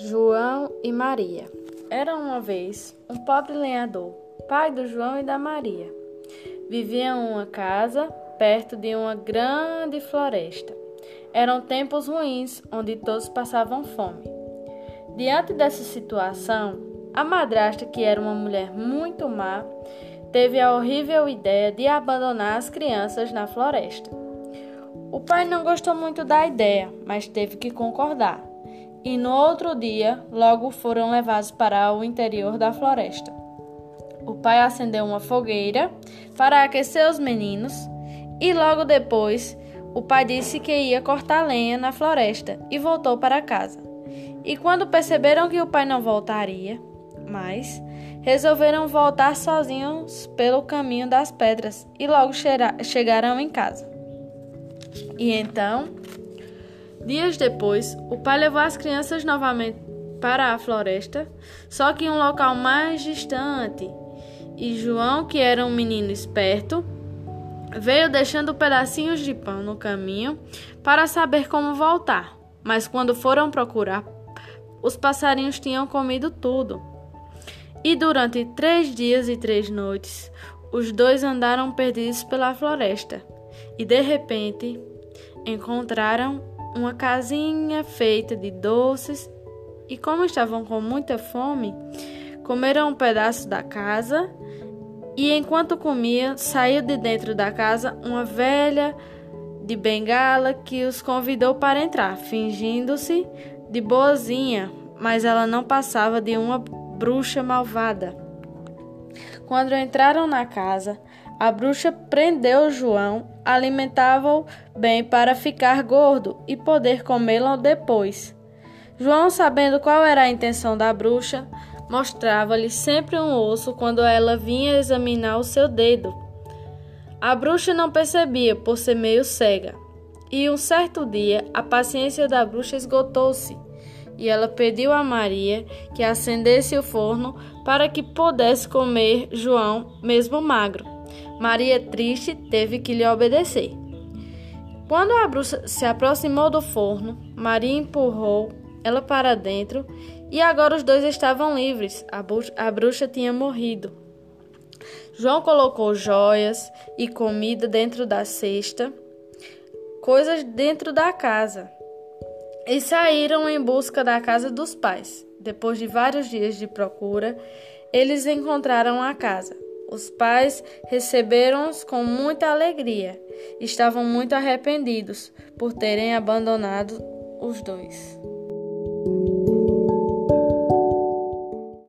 João e Maria. Era uma vez um pobre lenhador, pai do João e da Maria. Vivia em uma casa perto de uma grande floresta. Eram tempos ruins, onde todos passavam fome. Diante dessa situação, a madrasta, que era uma mulher muito má, teve a horrível ideia de abandonar as crianças na floresta. O pai não gostou muito da ideia, mas teve que concordar e no outro dia logo foram levados para o interior da floresta. O pai acendeu uma fogueira para aquecer os meninos e logo depois o pai disse que ia cortar lenha na floresta e voltou para casa. E quando perceberam que o pai não voltaria mais, resolveram voltar sozinhos pelo caminho das pedras e logo chegaram em casa. E então Dias depois, o pai levou as crianças novamente para a floresta, só que em um local mais distante. E João, que era um menino esperto, veio deixando pedacinhos de pão no caminho para saber como voltar. Mas quando foram procurar, os passarinhos tinham comido tudo. E durante três dias e três noites, os dois andaram perdidos pela floresta. E de repente, encontraram uma casinha feita de doces e, como estavam com muita fome, comeram um pedaço da casa e, enquanto comiam, saiu de dentro da casa uma velha de bengala que os convidou para entrar, fingindo-se de boazinha, mas ela não passava de uma bruxa malvada. Quando entraram na casa, a bruxa prendeu João, alimentava-o bem para ficar gordo e poder comê-lo depois. João, sabendo qual era a intenção da bruxa, mostrava-lhe sempre um osso quando ela vinha examinar o seu dedo. A bruxa não percebia por ser meio cega, e um certo dia a paciência da bruxa esgotou-se e ela pediu a Maria que acendesse o forno para que pudesse comer João, mesmo magro. Maria, triste, teve que lhe obedecer. Quando a bruxa se aproximou do forno, Maria empurrou ela para dentro e agora os dois estavam livres. A bruxa, a bruxa tinha morrido. João colocou joias e comida dentro da cesta, coisas dentro da casa, e saíram em busca da casa dos pais. Depois de vários dias de procura, eles encontraram a casa. Os pais receberam-os com muita alegria. Estavam muito arrependidos por terem abandonado os dois.